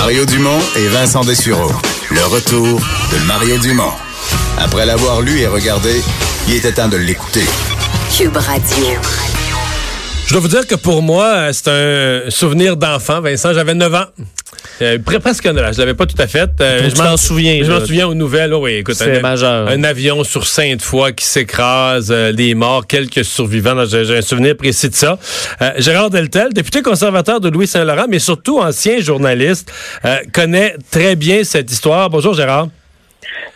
Mario Dumont et Vincent Dessureau. Le retour de Mario Dumont. Après l'avoir lu et regardé, il était temps de l'écouter. Cube Radio. Je dois vous dire que pour moi, c'est un souvenir d'enfant. Vincent, j'avais 9 ans. Euh, presque un âge. Je l'avais pas tout à fait. Euh, je m'en souviens. Je m'en souviens aux nouvelles. Oh oui, écoute, C'est un, majeur. un avion sur Sainte-Foy qui s'écrase, euh, des morts, quelques survivants. J'ai j'ai un souvenir précis de ça. Euh, Gérard Deltel, député conservateur de Louis Saint-Laurent, mais surtout ancien journaliste, euh, connaît très bien cette histoire. Bonjour Gérard.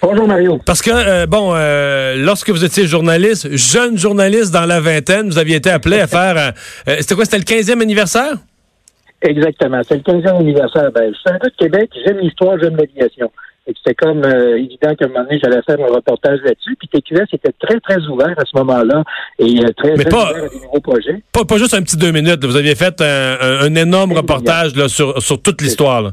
Bonjour Mario. Parce que, euh, bon, euh, lorsque vous étiez journaliste, jeune journaliste dans la vingtaine, vous aviez été appelé à faire... euh, c'était quoi? C'était le 15e anniversaire? Exactement. C'est le 15e anniversaire. Ben, je suis un gars de Québec, j'aime l'histoire, j'aime l'aviation. C'était comme euh, évident qu'à un moment donné, j'allais faire un reportage là-dessus. Puis TQS était très, très ouvert à ce moment-là et euh, très, Mais très pas- ouvert à des nouveaux projets. Pas, pas juste un petit deux minutes. Vous aviez fait un, énorme reportage là, sur, sur toute l'histoire.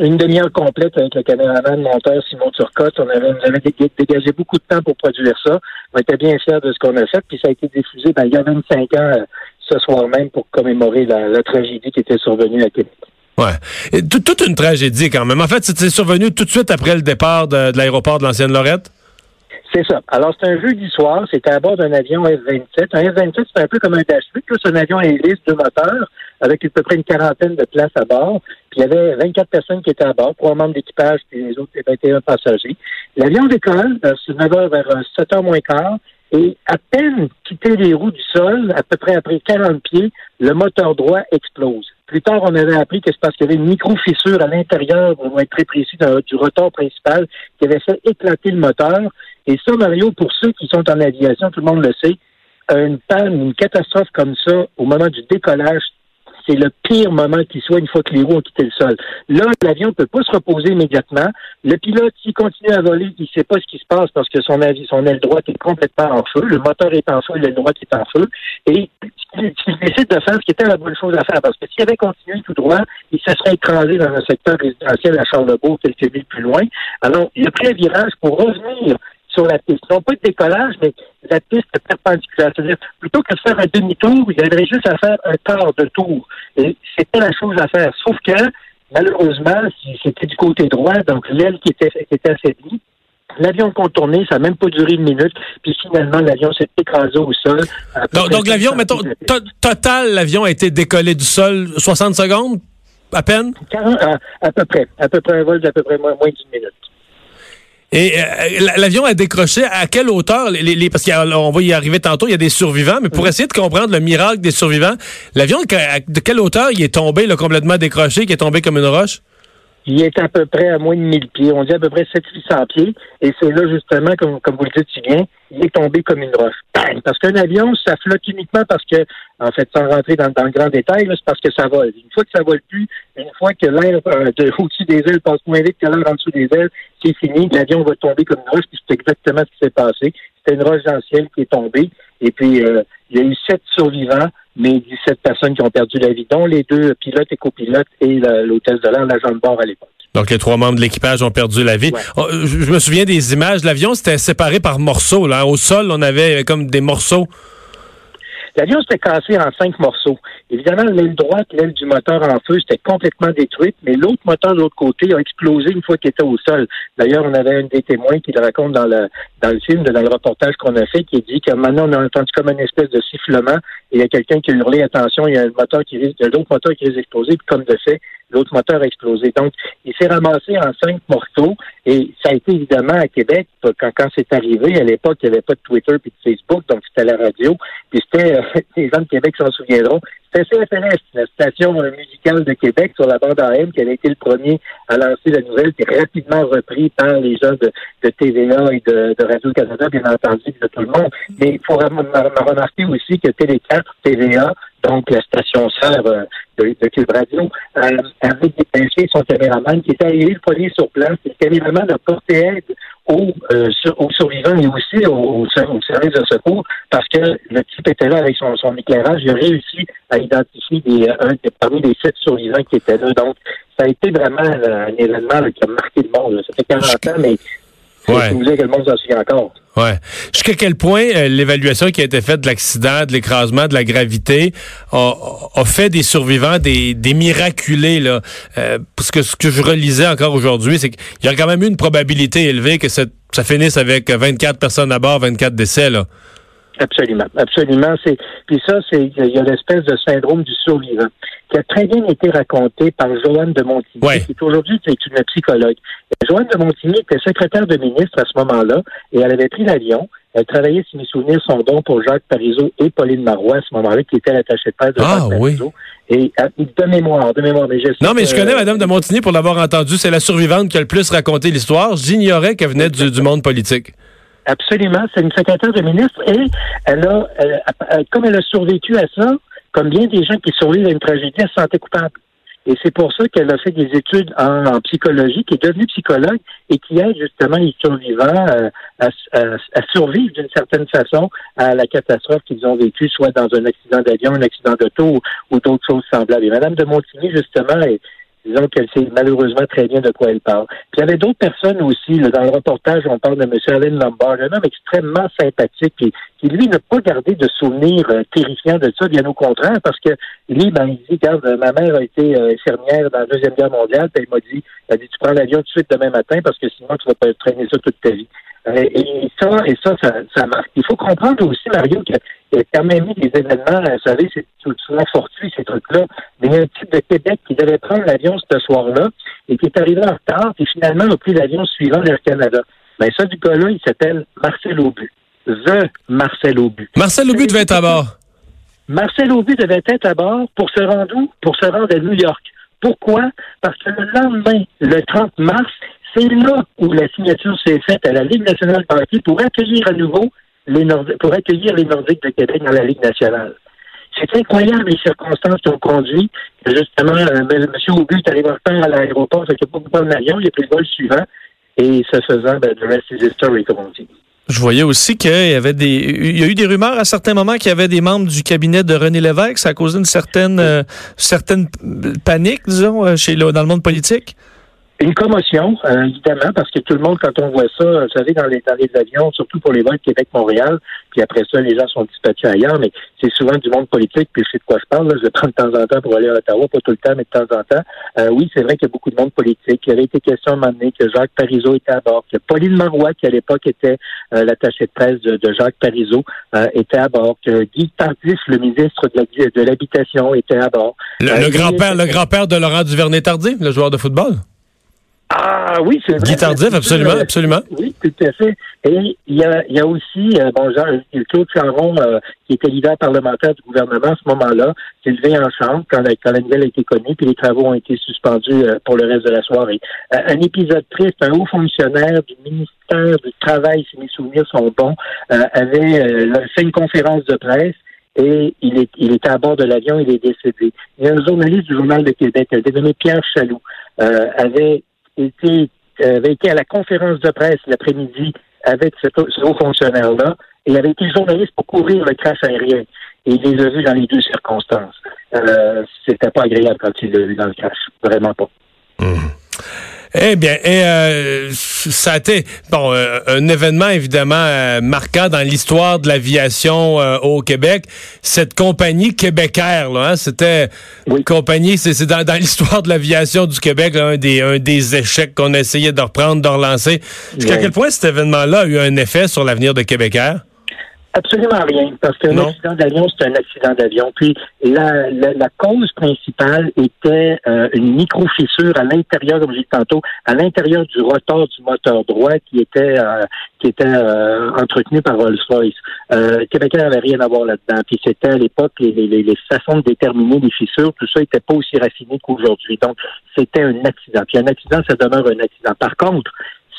Une demi-heure complète avec le caméraman, monteur Simon Turcotte. On avait, on avait dég- dégagé beaucoup de temps pour produire ça. On était bien fiers de ce qu'on a fait. Puis ça a été diffusé ben, il y a 25 ans euh, ce soir même pour commémorer la, la tragédie qui était survenue à Québec. Ouais. Et toute une tragédie quand même. En fait, c'était survenu tout de suite après le départ de, de l'aéroport de l'ancienne Lorette? C'est ça. Alors, c'est un jeudi soir. C'était à bord d'un avion F-27. Un F-27, c'est un peu comme un Dash 8. là. C'est un avion à hélice, deux moteurs, avec à peu près une quarantaine de places à bord. Puis, il y avait 24 personnes qui étaient à bord, trois membres d'équipage, puis les autres, les 21 passagers. L'avion décolle, euh, c'est 9 heures vers 7 heures moins quart. Et à peine quitté les roues du sol, à peu près après 40 pieds, le moteur droit explose. Plus tard, on avait appris que c'est parce qu'il y avait une micro-fissure à l'intérieur, on va être très précis, du rotor principal qui avait fait éclater le moteur. Et ça, Mario, pour ceux qui sont en aviation, tout le monde le sait, une panne, une catastrophe comme ça, au moment du décollage, c'est le pire moment qui soit une fois que les roues ont quitté le sol. Là, l'avion ne peut pas se reposer immédiatement. Le pilote, s'il continue à voler, il ne sait pas ce qui se passe parce que son, son aile droite est complètement en feu. Le moteur est en feu, l'aile droite est en feu. Et il décide de faire ce qui était la bonne chose à faire parce que s'il avait continué tout droit, il se serait écrasé dans un secteur résidentiel à Charlebourg, quelques milles plus loin. Alors, il a virage pour revenir sur la piste. Non pas de décollage, mais la piste perpendiculaire. C'est-à-dire, plutôt que de faire un demi-tour, il aurait juste à faire un quart de tour. Et c'était la chose à faire. Sauf que, malheureusement, c'était du côté droit, donc l'aile qui était, qui était affaiblie, L'avion contourné, ça n'a même pas duré une minute, puis finalement, l'avion s'est écrasé au sol. Donc, l'avion, 500 mettons, to- total, l'avion a été décollé du sol 60 secondes, à peine? 40, à, à peu près. À peu près un vol d'à peu près moins, moins d'une minute. Et euh, la- l'avion a décroché à quelle hauteur? Les, les- parce qu'on va y arriver tantôt, il y a des survivants, mais pour essayer de comprendre le miracle des survivants, l'avion, de quelle hauteur il est tombé, là, complètement décroché, qui est tombé comme une roche? Il est à peu près à moins de 1000 pieds. On dit à peu près 700-800 pieds. Et c'est là, justement, comme, comme vous le dites si bien, il est tombé comme une roche. Parce qu'un avion, ça flotte uniquement parce que, en fait, sans rentrer dans, dans le grand détail, c'est parce que ça vole. Une fois que ça vole plus, une fois que l'air euh, de- au-dessus des ailes passe moins vite que l'air en dessous des ailes, c'est fini. L'avion va tomber comme une roche. Puis c'est exactement ce qui s'est passé. C'était une roche dans qui est tombée. Et puis, euh, il y a eu sept survivants, mais 17 personnes qui ont perdu la vie, dont les deux pilotes et copilotes et l'hôtesse de l'air, l'agent de bord à l'époque. Donc, les trois membres de l'équipage ont perdu la vie. Ouais. Oh, je, je me souviens des images. L'avion, c'était séparé par morceaux. Là. Au sol, on avait comme des morceaux. L'avion s'était cassé en cinq morceaux. Évidemment, l'aile droite, l'aile du moteur en feu, c'était complètement détruite, mais l'autre moteur de l'autre côté a explosé une fois qu'il était au sol. D'ailleurs, on avait un des témoins qui le raconte dans le, dans le film, dans le reportage qu'on a fait, qui dit que maintenant, on a entendu comme une espèce de sifflement et il y a quelqu'un qui a hurlé, attention, il y a un moteur qui risque, l'autre moteur qui risque d'exploser, puis comme de fait, l'autre moteur a explosé. Donc, il s'est ramassé en cinq morceaux et ça a été évidemment à Québec, quand, quand c'est arrivé, à l'époque, il n'y avait pas de Twitter puis de Facebook, donc c'était la radio. Puis c'était, euh, les gens de Québec s'en souviendront, CFNS, la station musicale de Québec sur la bande AM, qui avait été le premier à lancer la nouvelle, puis rapidement repris par les gens de, TVA et de, Radio-Canada, bien entendu, de tout le monde. Mais il faut remarquer aussi que Télé 4, TVA, donc la station sœur euh, de, Cube Radio, euh, avait dépêché son caméraman qui était arrivé le premier sur place. Le caméraman a porté aide aux, euh, survivants et aussi aux, aux ser- aux services de secours parce que le type était là avec son, son éclairage. Il a réussi à identifier des, un des- parmi les sept survivants qui étaient là. Donc, ça a été vraiment euh, un événement qui a marqué le monde. Ça fait 40 ans, mais Ouais. Je vous dire que le monde s'en souvient encore. Ouais. Jusqu'à quel point euh, l'évaluation qui a été faite de l'accident, de l'écrasement, de la gravité a, a fait des survivants des, des miraculés là? Euh, Parce que ce que je relisais encore aujourd'hui, c'est qu'il y a quand même eu une probabilité élevée que ça, ça finisse avec 24 personnes à bord, 24 décès là. Absolument, absolument. C'est puis ça, c'est il y a l'espèce de syndrome du survivant qui a très bien été raconté par Joanne de Montigny, Ouais. qui est aujourd'hui c'est une psychologue. Et Joanne de Montigny était secrétaire de ministre à ce moment-là et elle avait pris l'avion. Elle travaillait, si mes souvenirs sont bons, pour Jacques Parizeau et Pauline Marois à ce moment-là, qui était l'attaché de presse de Ah, Jacques oui. Parizeau. Et euh, de mémoire, de mémoire. Mais Non, mais je connais Madame de Montigny pour l'avoir entendu. C'est la survivante qui a le plus raconté l'histoire. J'ignorais qu'elle venait du, du monde politique. Absolument, c'est une secrétaire de ministre et elle a, elle- comme elle a survécu à ça, comme bien des gens qui survivent à une tragédie, elle se sentait coupable. Et c'est pour ça qu'elle a fait des études en, psychologie, qui est devenue psychologue et qui aide justement les survivants euh, à survivre d'une certaine façon à la catastrophe qu'ils ont vécue, soit dans un accident d'avion, un accident d'auto ou, ou d'autres choses semblables. Et Madame de Montigny, justement, est, disons qu'elle sait malheureusement très bien de quoi elle parle. Puis il y avait d'autres personnes aussi. là, dans le reportage, on parle de M. Alain Lombard, un homme extrêmement sympathique qui, qui lui, n'a pas gardé de souvenirs euh, terrifiants de ça, bien au contraire, parce que lui, ben, il dit, regarde, ma mère a été euh, infirmière dans la Deuxième Guerre mondiale, puis elle m'a dit, elle dit, tu prends l'avion tout de suite demain matin parce que sinon, tu vas pas traîner ça toute ta vie. Euh, et ça, et ça, ça, ça marque. Il faut comprendre aussi, Mario, qu'il y a quand même eu des événements, vous savez, c'est souvent fortuit, ces trucs-là, mais il y a un type de Québec qui devait prendre l'avion ce soir-là et qui est arrivé en retard, et finalement a pris l'avion suivant l'Air Canada. Ben ça, du gars-là, il s'appelle Marcel Aubu. The Marcel Aubu. Marcel Aubu devait être à bord. Marcel Aubu devait être à bord pour se rendre où? Pour se rendre à New York. Pourquoi? Parce que le lendemain, le 30 mars, c'est là où la signature s'est faite à la Ligue nationale de hockey pour accueillir à nouveau pour accueillir les Nordiques de Québec dans la Ligue nationale. C'est incroyable les circonstances qui ont conduit que justement euh, M. Aubu est en retard à l'aéroport, fait qu'il n'a pas prendre l'avion, il a pris le vol suivant, et ce faisant, ben, the rest is history, comme on dit. Je voyais aussi qu'il y avait des. Il y a eu des rumeurs à certains moments qu'il y avait des membres du cabinet de René Lévesque. Ça a causé une certaine, euh, certaine panique, disons, euh, chez dans le monde politique. Une commotion, euh, évidemment, parce que tout le monde, quand on voit ça, vous savez, dans les, dans les avions, surtout pour les vols Québec-Montréal, puis après ça, les gens sont dispatchés ailleurs, mais c'est souvent du monde politique, puis je sais de quoi je parle, là, je le prends de temps en temps pour aller à Ottawa, pas tout le temps, mais de temps en temps. Euh, oui, c'est vrai qu'il y a beaucoup de monde politique. Il avait été question à un moment donné que Jacques Parizeau était à bord, que Pauline Marois, qui à l'époque était euh, l'attaché de presse de, de Jacques Parizeau, euh, était à bord, que Guy Tardif, le ministre de l'Habitation, était à bord. Le, Euh, le grand-père, le grand-père de Laurent Duvernay-Tardif, le joueur de football? Ah oui, c'est vrai. Guy Tardif, absolument, absolument. Oui, tout à fait. Et il y a, il y a aussi, euh, bon, Jean, Claude Charon, euh, qui était leader parlementaire du gouvernement à ce moment-là, s'est levé en chambre quand la, quand la nouvelle a été connue, puis les travaux ont été suspendus euh, pour le reste de la soirée. Euh, un épisode triste, un haut fonctionnaire du ministère du Travail, si mes souvenirs sont bons, euh, avait euh, fait une conférence de presse et il, est, il était à bord de l'avion, il est décédé. Il y a un journaliste du Journal de Québec, dénommé Pierre Chaloux, euh, avait été avait été à la conférence de presse l'après-midi avec ce, haut fonctionnaire-là et avait été journaliste pour couvrir le crash aérien. Et il les a vus dans les deux circonstances. Euh, C'était pas agréable quand il l'a vu dans le crash. Vraiment pas. Eh bien, et, euh, ça a été bon euh, un événement évidemment euh, marquant dans l'histoire de l'aviation euh, au Québec. Cette compagnie québécaire, là, hein, c'était Oui. une compagnie, c'est dans, dans l'histoire de l'aviation du Québec là, un des un des échecs qu'on a essayé de reprendre, de relancer. Jusqu'à Oui. quel point cet événement-là a eu un effet sur l'avenir de Québécois? Absolument rien, parce qu'un accident d'avion, c'est un accident d'avion. Puis la, la, la cause principale était euh, une micro-fissure à l'intérieur, comme j'ai dit tantôt, à l'intérieur du rotor du moteur droit qui était euh, qui était euh, entretenu par Rolls-Royce. Euh, Québécois n'avait rien à voir là-dedans. Puis c'était à l'époque les, les, les, les façons de déterminer les fissures, tout ça n'était pas aussi raffiné qu'aujourd'hui. Donc c'était un accident. Puis un accident, ça demeure un accident. Par contre,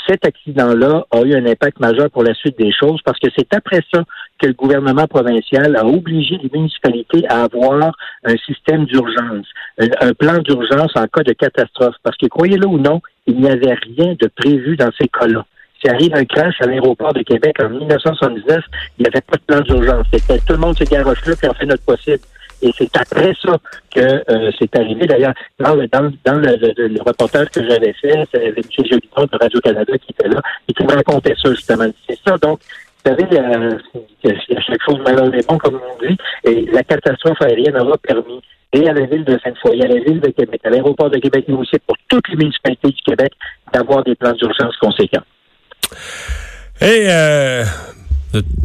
cet accident-là a eu un impact majeur pour la suite des choses parce que c'est après ça que le gouvernement provincial a obligé les municipalités à avoir un système d'urgence, un, plan d'urgence en cas de catastrophe. Parce que croyez-le ou non, il n'y avait rien de prévu dans ces cas-là. S'il arrive un crash à l'aéroport de Québec en 1979, il n'y avait pas de plan d'urgence. Tout le monde se garoche là puis on fait notre possible. Et c'est après ça que euh, c'est arrivé. D'ailleurs, dans, le, reportage que j'avais fait, c'est M. Joliton de Radio-Canada qui était là et qui me racontait ça, justement. C'est ça, donc, vous savez, il y a chaque chose malheureusement, comme on dit, et la catastrophe aérienne aura permis et à la ville de Sainte-Foy, à la ville de Québec, à l'aéroport de Québec, mais aussi pour toutes les municipalités du Québec, d'avoir des plans d'urgence conséquents. Et euh,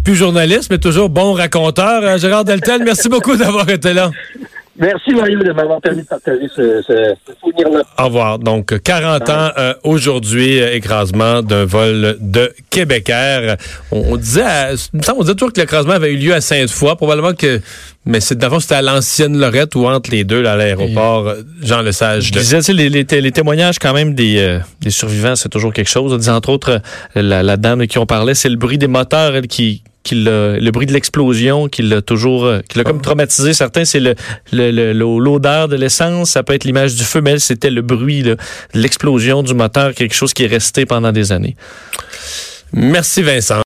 plus journaliste, mais toujours bon raconteur. Euh, Gérard Deltel, merci beaucoup d'avoir été là. Merci Mario de m'avoir permis de partager ce, ce, ce souvenir-là. Au revoir. Donc 40 ans euh, aujourd'hui, euh, écrasement d'un vol de Québec Air. On, on disait, à, on disait toujours que l'écrasement avait eu lieu à Sainte-Foy, probablement que, mais c'est d'abord c'était à l'ancienne Lorette ou entre les deux là, à l'aéroport euh, Jean Lesage. Je disais, tu sais, les, les, les, témoignages quand même des, euh, des survivants, c'est toujours quelque chose. On disait entre autres la, la dame qui on parlait, c'est le bruit des moteurs elle, qui le bruit de l'explosion qui l'a toujours euh, qui l'a comme traumatisé certains c'est le l'odeur de l'essence ça peut être l'image du feu mais c'était le bruit de l'explosion du moteur quelque chose qui est resté pendant des années. Merci Vincent